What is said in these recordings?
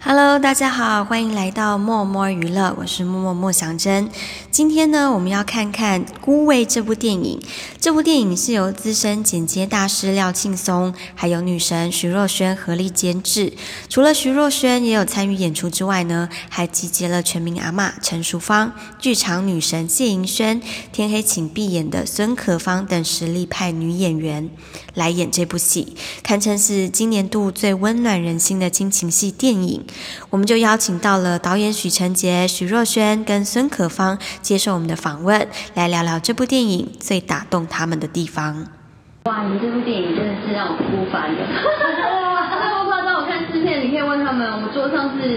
Hello，大家好，欢迎来到默默娱乐，我是默默莫祥珍。今天呢，我们要看看《孤味》这部电影。这部电影是由资深剪接大师廖庆松，还有女神徐若瑄合力监制。除了徐若瑄也有参与演出之外呢，还集结了全民阿嬷陈淑芳、剧场女神谢盈萱、天黑请闭眼的孙可芳等实力派女演员来演这部戏，堪称是今年度最温暖人心的亲情戏电影。我们就邀请到了导演许承杰、徐若瑄跟孙可芳接受我们的访问，来聊聊这部电影最打动他们的地方。哇，你们这部电影真的是让我哭翻了！那么夸张，我看制片，你可以问他们，我们桌上是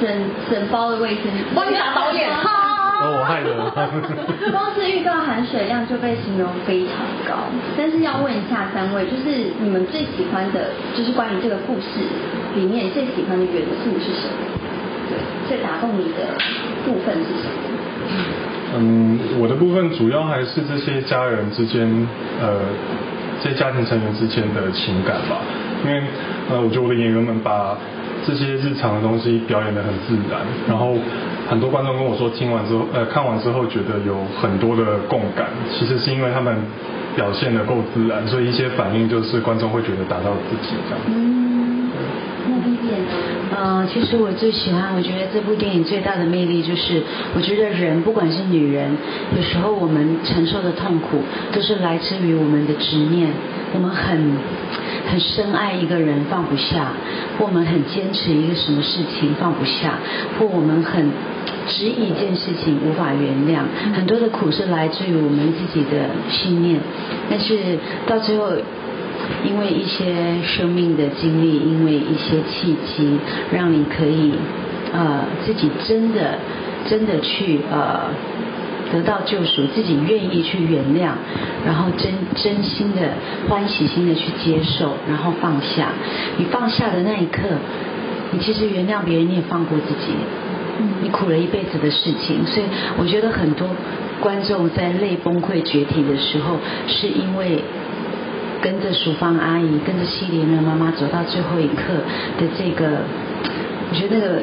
整整包的卫生纸。帮你打导演，哦，我害的。光是预告含水量就被形容非常高，但是要问一下三位，就是你们最喜欢的，就是关于这个故事里面最喜欢的元素是什么？对，最打动你的部分是什么？嗯，我的部分主要还是这些家人之间，呃，这些家庭成员之间的情感吧。因为呃，我觉得我的演员们把这些日常的东西表演得很自然，然后很多观众跟我说，听完之后，呃，看完之后觉得有很多的共感。其实是因为他们表现得够自然，所以一些反应就是观众会觉得打到自己这样。那 B B 呢？呃，其实我最喜欢，我觉得这部电影最大的魅力就是，我觉得人不管是女人，有时候我们承受的痛苦都是来自于我们的执念，我们很很深爱一个人放不下，或我们很坚持一个什么事情放不下，或我们很执意一件事情无法原谅，很多的苦是来自于我们自己的信念，但是到最后。因为一些生命的经历，因为一些契机，让你可以呃自己真的真的去呃得到救赎，自己愿意去原谅，然后真真心的欢喜心的去接受，然后放下。你放下的那一刻，你其实原谅别人，你也放过自己。你苦了一辈子的事情，所以我觉得很多观众在泪崩溃绝体的时候，是因为。跟着淑芳阿姨，跟着西莲的妈妈走到最后一刻的这个，我觉得那个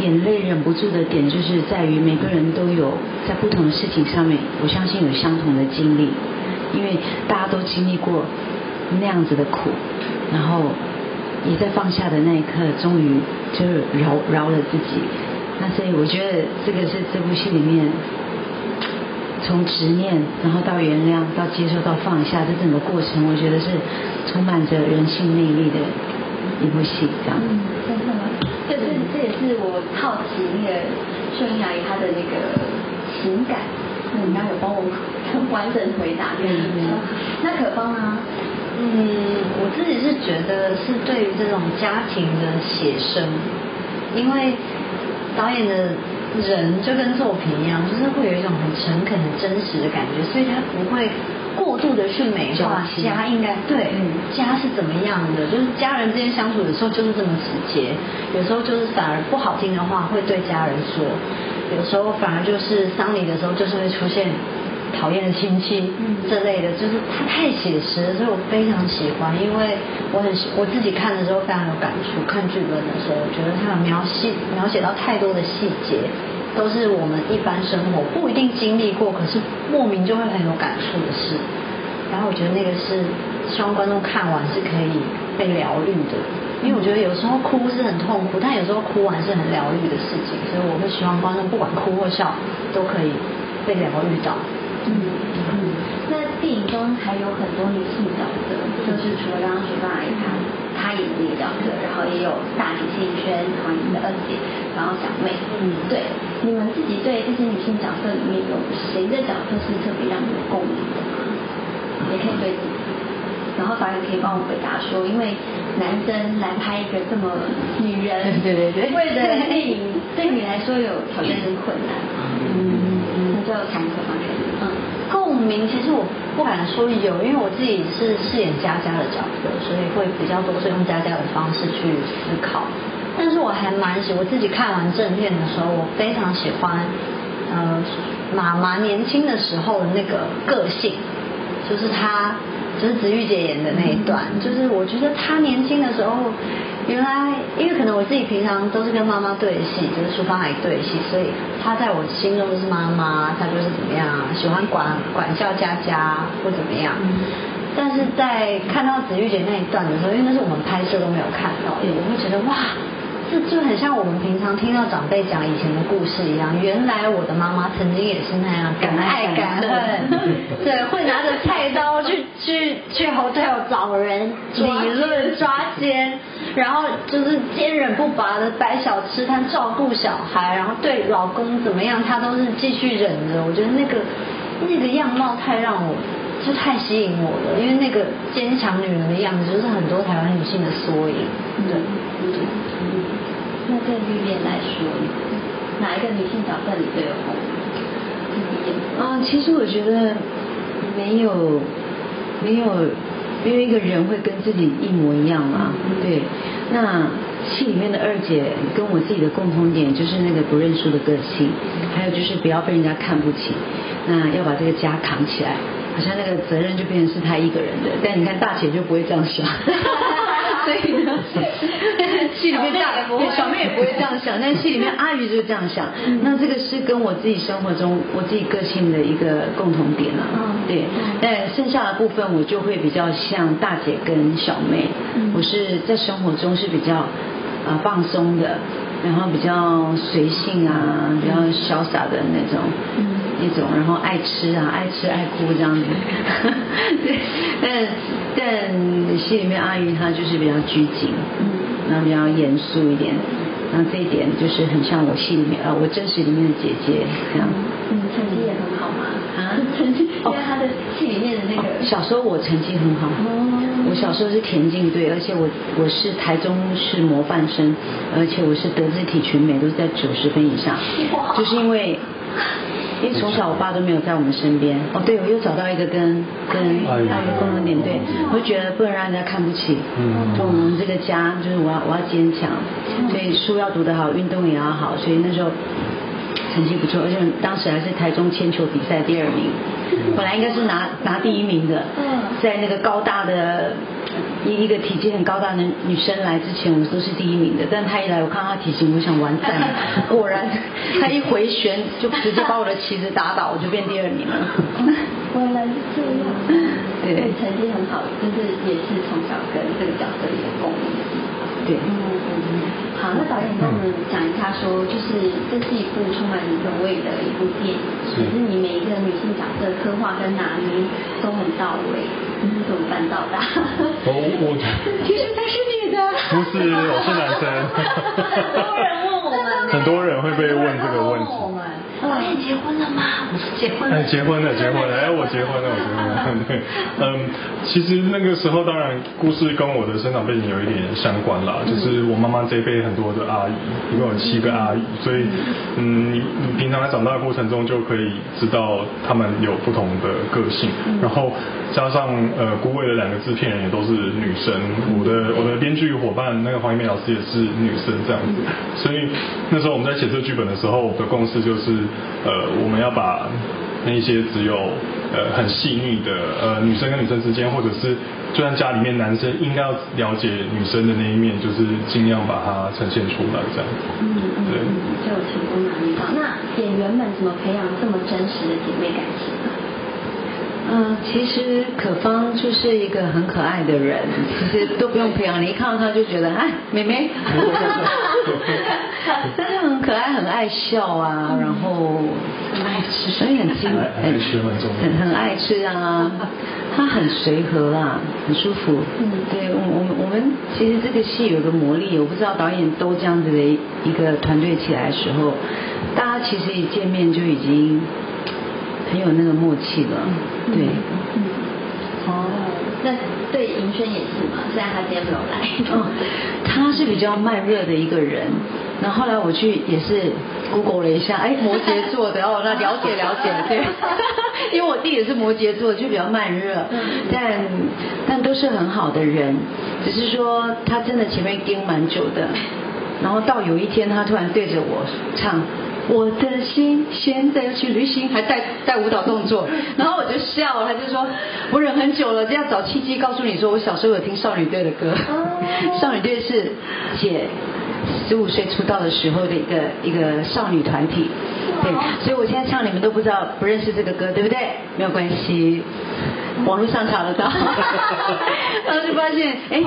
眼泪忍不住的点，就是在于每个人都有在不同的事情上面，我相信有相同的经历，因为大家都经历过那样子的苦，然后也在放下的那一刻，终于就是饶饶了自己。那所以我觉得这个是这部戏里面。从执念，然后到原谅，到接受，到放下，这整个过程，我觉得是充满着人性魅力的一部戏，这样。嗯，真的吗？这是这也是我好奇那个秀英阿姨她的那个情感，你刚刚有帮我 完整回答这个问题。那可帮啊？嗯，我自己是觉得是对于这种家庭的写生，因为导演的。人就跟作品一样，就是会有一种很诚恳、很真实的感觉，所以他不会过度的去美化家应该对嗯。家是怎么样的，就是家人之间相处的时候就是这么直接，有时候就是反而不好听的话会对家人说，有时候反而就是丧礼的时候就是会出现讨厌的亲戚这类的，就是他太写实了，所以我非常喜欢，因为我很我自己看的时候非常有感触，看剧本的时候，我觉得他有描写描写到太多的细节。都是我们一般生活不一定经历过，可是莫名就会很有感触的事。然后我觉得那个是希望观众看完是可以被疗愈的，因为我觉得有时候哭是很痛苦，但有时候哭完是很疗愈的事情，所以我会希望观众不管哭或笑都可以被疗愈到。嗯嗯。那电影中还有很多女性角色，就是除了刚刚说到阿姨她她演的那个角色，然后也有大姐谢颖轩，然后你的二姐，然后小妹，嗯，对，你们自己对这些女性角色里面有谁的角色是特别让你有共鸣的吗？也可以对自己，然后导演可以帮我回答说，因为男生来拍一个这么女人 对对对为的电影，对你来说有挑战跟困难嗯？嗯嗯，那就从可方开始。嗯，共鸣其实我不敢说有，因为我自己是饰演佳佳的角色，所以会比较多是用佳佳的方式去思考。但是我还蛮喜，我自己看完正片的时候，我非常喜欢，呃，妈妈年轻的时候的那个个性，就是她，就是子玉姐演的那一段，就是我觉得她年轻的时候原来因为可能我自己平常都是跟妈妈对戏，就是厨房阿姨对戏，所以她在我心中就是妈妈，她就是怎么样啊，喜欢管管教佳佳或怎么样。但是在看到子玉姐那一段的时候，因为那是我们拍摄都没有看到，我会觉得哇，这就很像我们平常听到长辈讲以前的故事一样。原来我的妈妈曾经也是那样敢爱敢恨，对，会拿着菜刀去去去 hotel 找人理论抓奸，然后就是坚忍不拔的摆小吃摊照顾小孩，然后对老公怎么样，她都是继续忍着。我觉得那个那个样貌太让我。就太吸引我了，因为那个坚强女人的样子，就是很多台湾女性的缩影。对，对。那对绿叶来说，哪一个女性角色你最有共鸣？嗯，其实我觉得没有，没有，因为一个人会跟自己一模一样嘛。对。那戏里面的二姐跟我自己的共同点就是那个不认输的个性，还有就是不要被人家看不起，那要把这个家扛起来。好像那个责任就变成是她一个人的，但你看大姐就不会这样想，所以呢，戏里面大对小妹也不会这样想，但戏里面阿姨就是这样想。那这个是跟我自己生活中我自己个性的一个共同点啊。对，但剩下的部分我就会比较像大姐跟小妹，我是在生活中是比较啊放松的，然后比较随性啊，比较潇洒的那种。嗯那种，然后爱吃啊，爱吃爱哭这样子，对，但但戏里面阿姨她就是比较拘谨，嗯，然后比较严肃一点，然后这一点就是很像我戏里面呃我真实里面的姐姐这样。嗯，成绩也很好嘛。啊，成绩因为她的戏里面的那个。小时候我成绩很好，我小时候是田径队，而且我我是台中市模范生，而且我是德智体全美都是在九十分以上，就是因为。因为从小我爸都没有在我们身边，哦，对，我又找到一个跟跟阿姨共同点，对，我就觉得不能让人家看不起，嗯，就我们这个家，就是我要我要坚强，所以书要读得好，运动也要好，所以那时候成绩不错，而且当时还是台中铅球比赛第二名，本来应该是拿拿第一名的，在那个高大的。一一个体积很高大的女生来之前，我们都是第一名的。但她一来，我看到她体型，我想完蛋了。果然，她一回旋就直接把我的旗子打倒，我就变第二名了。原来是这样。对，成绩很好，就是也是从小跟这个角色有共鸣。对。嗯好，那导演跟我们讲一下，说就是这是一部充满人味的一部电影，就是你每一个女性角色刻画跟拿捏都很到位，你是怎么办到的？我我 其实他是女的，不是，我是男生。很多人会被问这个问题。导演结婚了吗？结婚了。哎，结婚了，结婚了。哎，我结婚了，我结婚了。对，嗯，其实那个时候，当然故事跟我的生长背景有一点相关啦。就是我妈妈这一辈很多的阿姨，一共有七个阿姨，所以，嗯，你你平常在长大的过程中就可以知道他们有不同的个性。然后加上呃，孤位的两个制片人也都是女生，我的我的编剧伙伴那个黄一梅老师也是女生这样子。所以那时候我们在写这剧本的时候，我的共识就是。呃，我们要把那些只有呃很细腻的呃女生跟女生之间，或者是就算家里面男生应该要了解女生的那一面，就是尽量把它呈现出来这样。嗯嗯，对，就有成功拿捏到。那演员们怎么培养这么真实的姐妹感情？嗯，其实可芳就是一个很可爱的人，其实都不用培养，你一看到她就觉得，哎，妹妹，真的很可爱，很爱笑啊，然后很爱吃，所以很精，很很爱吃啊，她很随和啊，很舒服。嗯，对我我我们其实这个戏有个魔力，我不知道导演都这样子的一个团队起来的时候，大家其实一见面就已经。很有那个默契了，对。哦，那对银轩也是嘛？虽然他今天没有来。嗯，他是比较慢热的一个人。那后来我去也是 Google 了一下，哎，摩羯座的哦，那了解了解，对。因为我弟也是摩羯座，就比较慢热。嗯。但但都是很好的人，只是说他真的前面盯蛮久的，然后到有一天他突然对着我唱。我的心现在要去旅行，还带带舞蹈动作，然后我就笑了，他就说，我忍很久了，这样找契机告诉你说，我小时候有听少女队的歌，少女队是姐十五岁出道的时候的一个一个少女团体，对，所以我现在唱你们都不知道不认识这个歌，对不对？没有关系。网络上查得到，然后就发现，哎，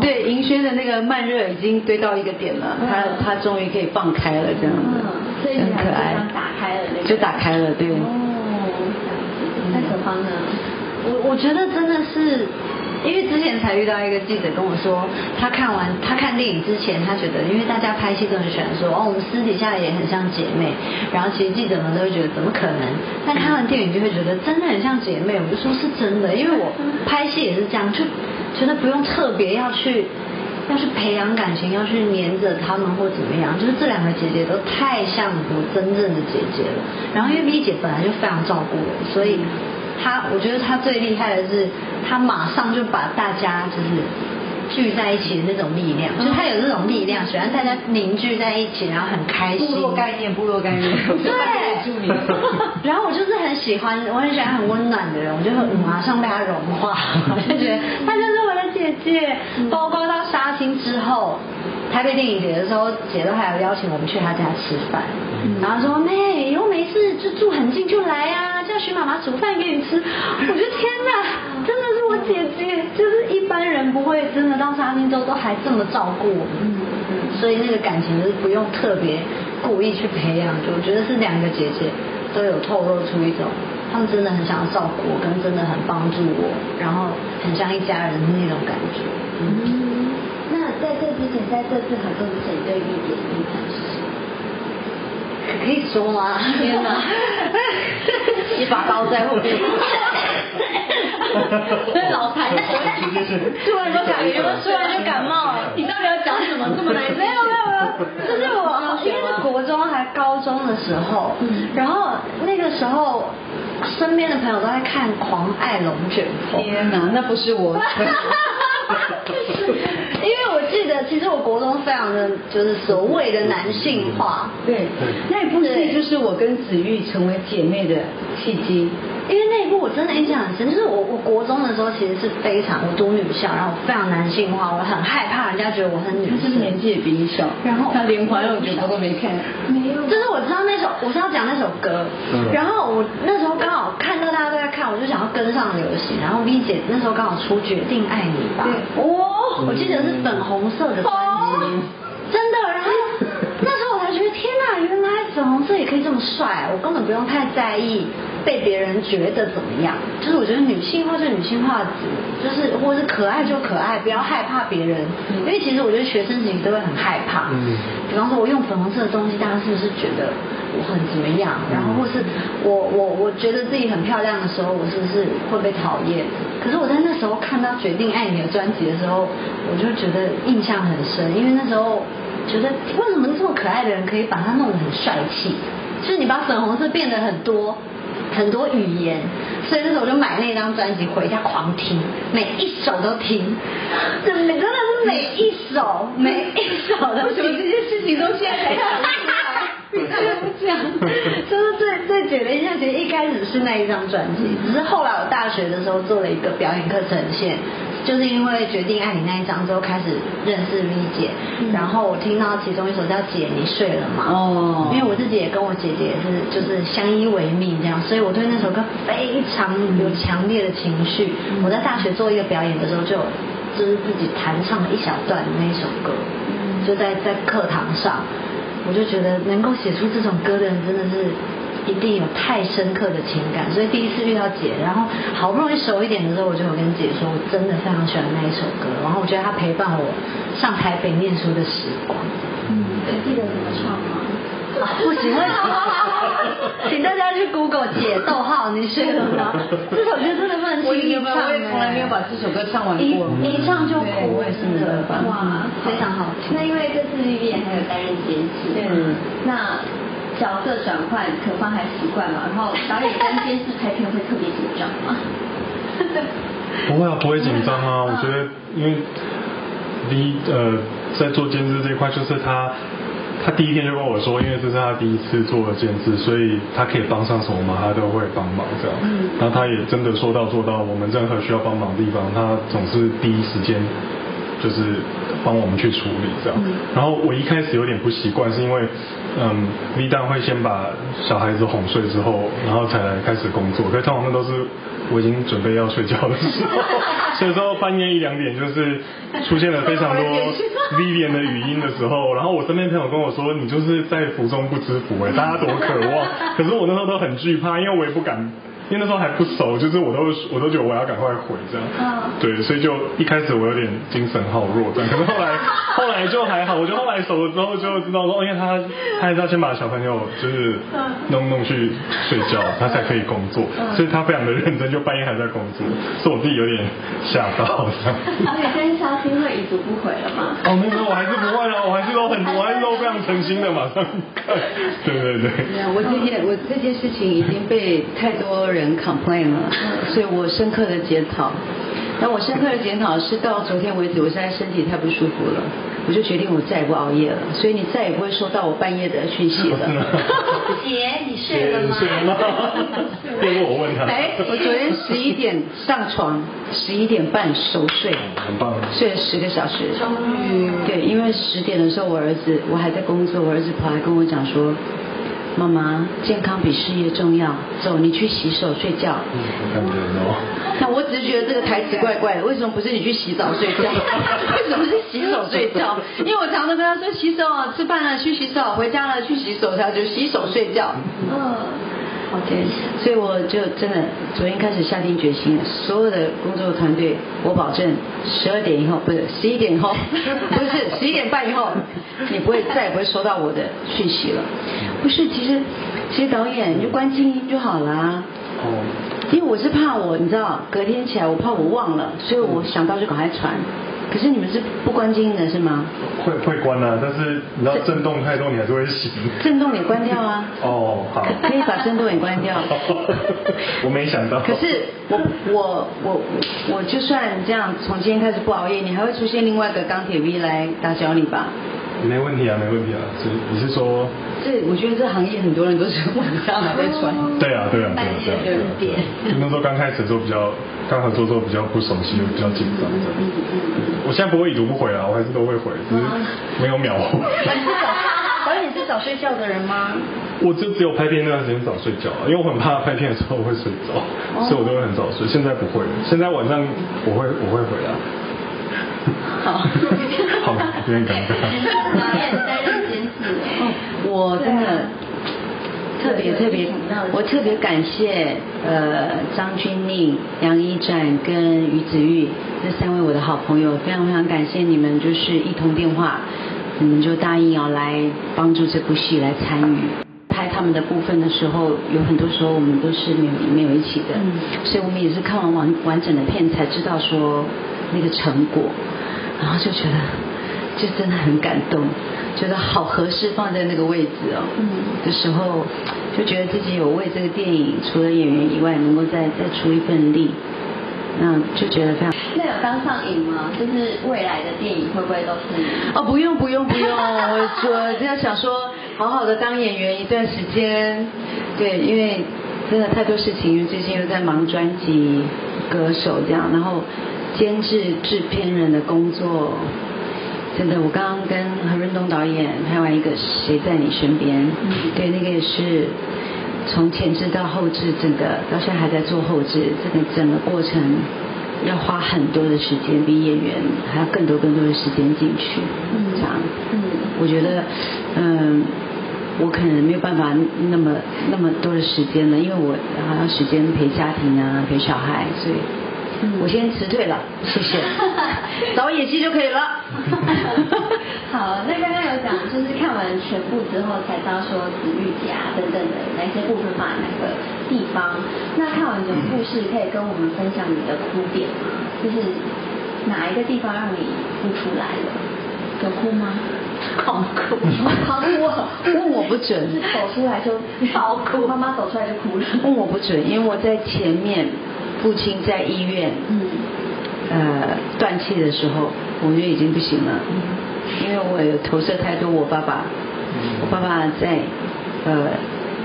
对，银轩的那个慢热已经堆到一个点了，他他终于可以放开了，这样子，很可爱，打开了那个，就打开了，对。哦，那何方呢？我我觉得真的是。因为之前才遇到一个记者跟我说，他看完他看电影之前，他觉得因为大家拍戏都很喜欢说哦，我们私底下也很像姐妹，然后其实记者们都会觉得怎么可能？但看完电影就会觉得真的很像姐妹。我就说是真的，因为我拍戏也是这样，就觉得不用特别要去要去培养感情，要去黏着他们或怎么样，就是这两个姐姐都太像我真正的姐姐了。然后因为 V 姐本来就非常照顾我，所以。他，我觉得他最厉害的是，他马上就把大家就是聚在一起的那种力量，就他有这种力量，喜欢大家凝聚在一起，然后很开心。部落概念，部落概念。对。然后我就是很喜欢，我很喜欢很温暖的人，我就马上被他融化，我就觉得他就是我的姐姐。包括到杀青之后，台北电影节的时候，姐都还有邀请我们去她家吃饭，然后说妹以后没事就住很近就来啊。叫徐妈妈煮饭给你吃，我觉得天哪，真的是我姐姐，就是一般人不会真的到沙丁州都还这么照顾我。们，所以那个感情就是不用特别故意去培养，就我觉得是两个姐姐都有透露出一种，他们真的很想要照顾我，跟真的很帮助我，然后很像一家人的那种感觉。嗯，这之前，在这次合作之前，对一点印象是什么？可以说吗？天哪！一把刀在后面。老残忍。突然就感冒，突然就感冒了。你到底要讲什么？这么难？没有没有没有，就是我因为是国中还高中的时候，然后那个时候身边的朋友都在看《狂爱龙卷风》。天哪，那不是我。因为我记得，其实我国中非常的就是所谓的男性化。对，那一部戏就是我跟子玉成为姐妹的契机。因为那一部我真的印象很深，就是我我国中的时候其实是非常我读女校，然后非常男性化，我很害怕人家觉得我很女生。是年纪也比你小，然后他连环我觉得都没看。没有。就是我知道那首，我是要讲那首歌，嗯然后我那时候刚好看到大家都在看，我就想要跟上流行。然后 V 姐那时候刚好出《决定爱你吧》，对哦，我记得是粉红色的专辑，真的。然后那时候我才觉得天哪，原来粉红色也可以这么帅，我根本不用太在意。被别人觉得怎么样？就是我觉得女性化就女性化，就是或者是可爱就可爱，不要害怕别人。因为其实我觉得学生时期都会很害怕。嗯。比方说，我用粉红色的东西，大家是不是觉得我很怎么样？然后或是我我我觉得自己很漂亮的时候，我是不是会被讨厌？可是我在那时候看到《决定爱你》的专辑的时候，我就觉得印象很深，因为那时候觉得为什么这么可爱的人可以把它弄得很帅气？就是你把粉红色变得很多。很多语言，所以那时候我就买那张专辑回家狂听，每一首都听，真的真的是每一首每一首都听。这些事情都现在才想出来？这样，就是最最简的印象，其实一开始是那一张专辑，只是后来我大学的时候做了一个表演课呈现。就是因为决定爱你那一章之后开始认识 V 姐，然后我听到其中一首叫《姐你睡了吗》，哦，因为我自己也跟我姐姐是就是相依为命这样，所以我对那首歌非常有强烈的情绪。我在大学做一个表演的时候，就就是自己弹唱了一小段那一首歌，就在在课堂上，我就觉得能够写出这种歌的人真的是。一定有太深刻的情感，所以第一次遇到姐，然后好不容易熟一点的时候，我就有跟姐说，我真的非常喜欢那一首歌，然后我觉得它陪伴我上台北念书的时光。嗯，记得怎么唱吗？不行，请大家去 Google 姐逗号，你睡了吗？这首歌真的不能轻易唱，我也从来没有把这首歌唱完过，一唱就哭，我也是的，哇，非常好听。那因为这次 Vivian 还有担任监制，嗯，那。角色转换，可方还习惯嘛？然后导演跟监制拍片会特别紧张吗？不会啊，不会紧张啊。我觉得，因为第一呃，在做监制这一块，就是他他第一天就跟我说，因为这是他第一次做监制，所以他可以帮上什么忙，他都会帮忙这样。嗯然后他也真的说到做到，我们任何需要帮忙的地方，他总是第一时间就是帮我们去处理这样。然后我一开始有点不习惯，是因为嗯，V 蛋会先把小孩子哄睡之后，然后才来开始工作，可是通常那都是我已经准备要睡觉的时候，所以说半夜一两点就是出现了非常多 Vivian 的语音的时候，然后我身边朋友跟我说，你就是在福中不知福哎，大家多渴望，可是我那时候都很惧怕，因为我也不敢。因为那时候还不熟，就是我都我都觉得我要赶快回这样，嗯对，所以就一开始我有点精神好弱这样，可是后来 后来就还好，我觉得后来熟了之后就知道说，哦因为他他还是要先把小朋友就是弄弄去睡觉，他才可以工作，所以他非常的认真，就半夜还在工作，所以我自己有点吓到这样。而且跟肖新会已读不回了吗？哦，没有，我还是不会啊，我还是都很，我还是都非常诚心的马上看，对对对。对啊，我这件我这件事情已经被太多人 complain 了，所以我深刻的检讨。那我深刻的检讨是到昨天为止，我现在身体太不舒服了，我就决定我再也不熬夜了，所以你再也不会收到我半夜的讯息了。姐，你睡了吗？睡了吗？这是我问他。哎，我昨天十一点上床，十一点半熟睡，很棒。睡了十个小时。终于对，因为十点的时候，我儿子我还在工作，我儿子跑来跟我讲说，妈妈，健康比事业重要，走，你去洗手睡觉。嗯，感觉哦。只是觉得这个台词怪怪的，为什么不是你去洗澡睡觉？为什么是洗手睡觉？因为我常常跟他说洗手，吃饭了去洗手，回家了去洗手，他就洗手睡觉。嗯，OK，，所以我就真的昨天开始下定决心了，所有的工作团队，我保证十二点以后，不是十一点以后，不是十一点半以后，你不会再也不会收到我的讯息了。不是，其实其实导演你就关静音就好啦。哦。因为我是怕我，你知道，隔天起来我怕我忘了，所以我想到就赶快传。可是你们是不关静音的是吗？会会关啊，但是你知道震动太多，你还是会醒。震动也关掉啊。哦，好。可以把震动也关掉。我没想到。可是我我我我就算这样，从今天开始不熬夜，你还会出现另外一个钢铁 V 来打搅你吧？没问题啊，没问题啊。是你是说？这我觉得这行业很多人都是晚上还在穿。对啊，对啊，对啊，对啊。对对就那时候刚开始的时候比较，刚合作的时候比较不熟悉，比较紧张这样。我现在不会已读不回啊，我还是都会回，只是没有秒回。导演是早睡觉的人吗？我就只有拍片那段时间早睡觉啊，因为我很怕拍片的时候会睡着，所以我都会很早睡。现在不会，现在晚上我会我会回来。好，好，有点尴尬。导演担任监。我真的特别特别，我特别感谢呃张钧甯、杨一展跟于子玉这三位我的好朋友，非常非常感谢你们，就是一通电话，你们就答应要来帮助这部戏来参与。拍他们的部分的时候，有很多时候我们都是没有没有一起的，所以我们也是看完完完整的片才知道说那个成果，然后就觉得就真的很感动，觉得好合适放在那个位置哦。嗯的时候，就觉得自己有为这个电影除了演员以外，能够再再出一份力，那就觉得非常。那有刚上映吗？就是未来的电影会不会都是？哦，不用不用不用，我我这样想说，好好的当演员一段时间，对，因为真的太多事情，因为最近又在忙专辑、歌手这样，然后监制、制片人的工作，真的，我刚刚跟何润东导演拍完一个《谁在你身边》，对，那个也是从前置到后置，整个到现在还在做后置，这个整个过程要花很多的时间，比演员还要更多更多的时间进去，这样，嗯我觉得，嗯。我可能没有办法那么那么多的时间了，因为我还要时间陪家庭啊，陪小孩，所以我先辞退了，谢谢，找演戏就可以了。好，那刚刚有讲，就是看完全部之后才知道说子玉甲等等的哪些部分放在哪个地方。那看完整个故事，可以跟我们分享你的哭点吗？就是哪一个地方让你哭出来了？有哭吗？好哭，好哭哦！问我不准，走出来就好哭，妈妈走出来就哭了。问我不准，因为我在前面，父亲在医院，嗯呃，断气的时候，我觉得已经不行了，因为我有投射太多我爸爸我爸爸在呃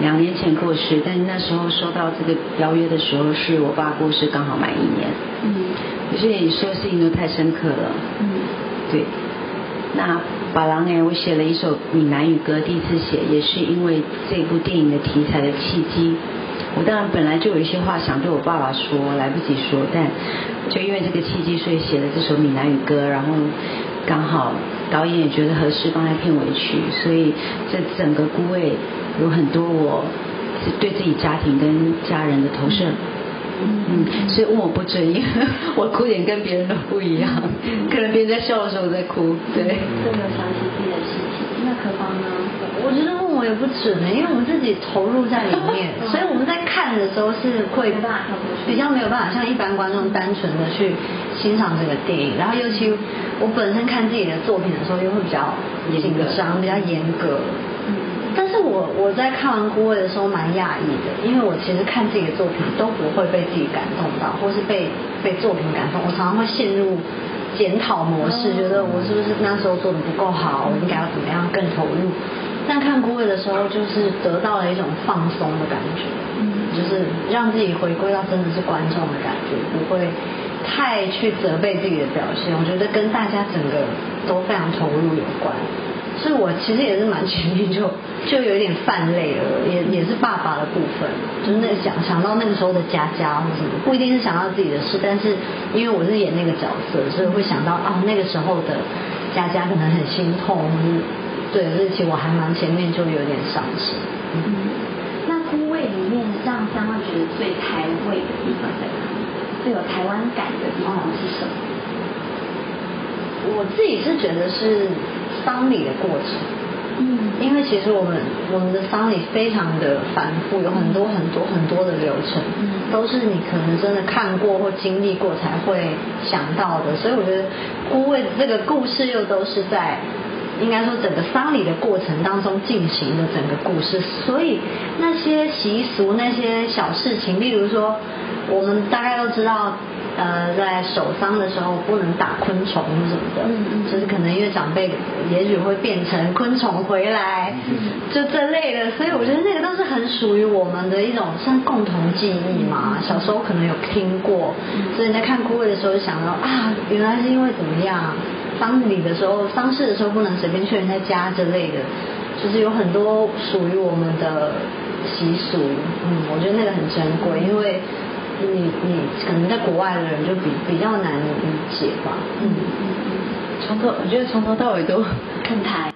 两年前过世，但是那时候收到这个邀约的时候，是我爸过世刚好满一年。嗯，所以所有事情都太深刻了。嗯，对。那把郎哎，我写了一首闽南语歌，第一次写也是因为这部电影的题材的契机。我当然本来就有一些话想对我爸爸说，来不及说，但就因为这个契机，所以写了这首闽南语歌，然后刚好导演也觉得合适放在片尾曲，所以这整个孤位有很多我对自己家庭跟家人的投射。嗯，所以问我不准，因 为我哭点跟别人都不一样，可能别人在笑的时候我在哭，对。都没有想起自己的事情，那可芳呢？我觉得问我也不准呢，因为我们自己投入在里面，所以我们在看的时候是会比较没有办法像一般观众单纯的去欣赏这个电影，然后尤其我本身看自己的作品的时候又会比较紧张、比较严格。我我在看完《孤味》的时候蛮讶异的，因为我其实看自己的作品都不会被自己感动到，或是被被作品感动，我常常会陷入检讨模式，觉得我是不是那时候做的不够好，我应该要怎么样更投入。但看《孤味》的时候，就是得到了一种放松的感觉，就是让自己回归到真的是观众的感觉，不会太去责备自己的表现。我觉得跟大家整个都非常投入有关。所以我其实也是蛮前面就就有点泛泪了，也也是爸爸的部分，就是那想想到那个时候的佳佳或什么，不一定是想到自己的事，但是因为我是演那个角色，所以会想到啊那个时候的佳佳可能很心痛，对，所以其实我还蛮前面就有点伤心。嗯，那孤味里面让香花觉得最台味的地方在哪里？最有台湾感的地方是什么？我自己是觉得是。丧礼的过程，嗯，因为其实我们我们的丧礼非常的繁复，有很多很多很多的流程，嗯，都是你可能真的看过或经历过才会想到的，所以我觉得孤味这个故事又都是在应该说整个丧礼的过程当中进行的整个故事，所以那些习俗那些小事情，例如说我们大概都知道。呃，在守丧的时候不能打昆虫什么的，就是可能因为长辈也许会变成昆虫回来，就这类的，所以我觉得那个都是很属于我们的一种像共同记忆嘛。小时候可能有听过，所以你在看枯萎的时候就想到啊，原来是因为怎么样，丧礼的时候、丧事的时候不能随便去人家家之类的，就是有很多属于我们的习俗。嗯，我觉得那个很珍贵，因为。你你可能在国外的人就比比较难理解吧。嗯，从头我觉得从头到尾都很台，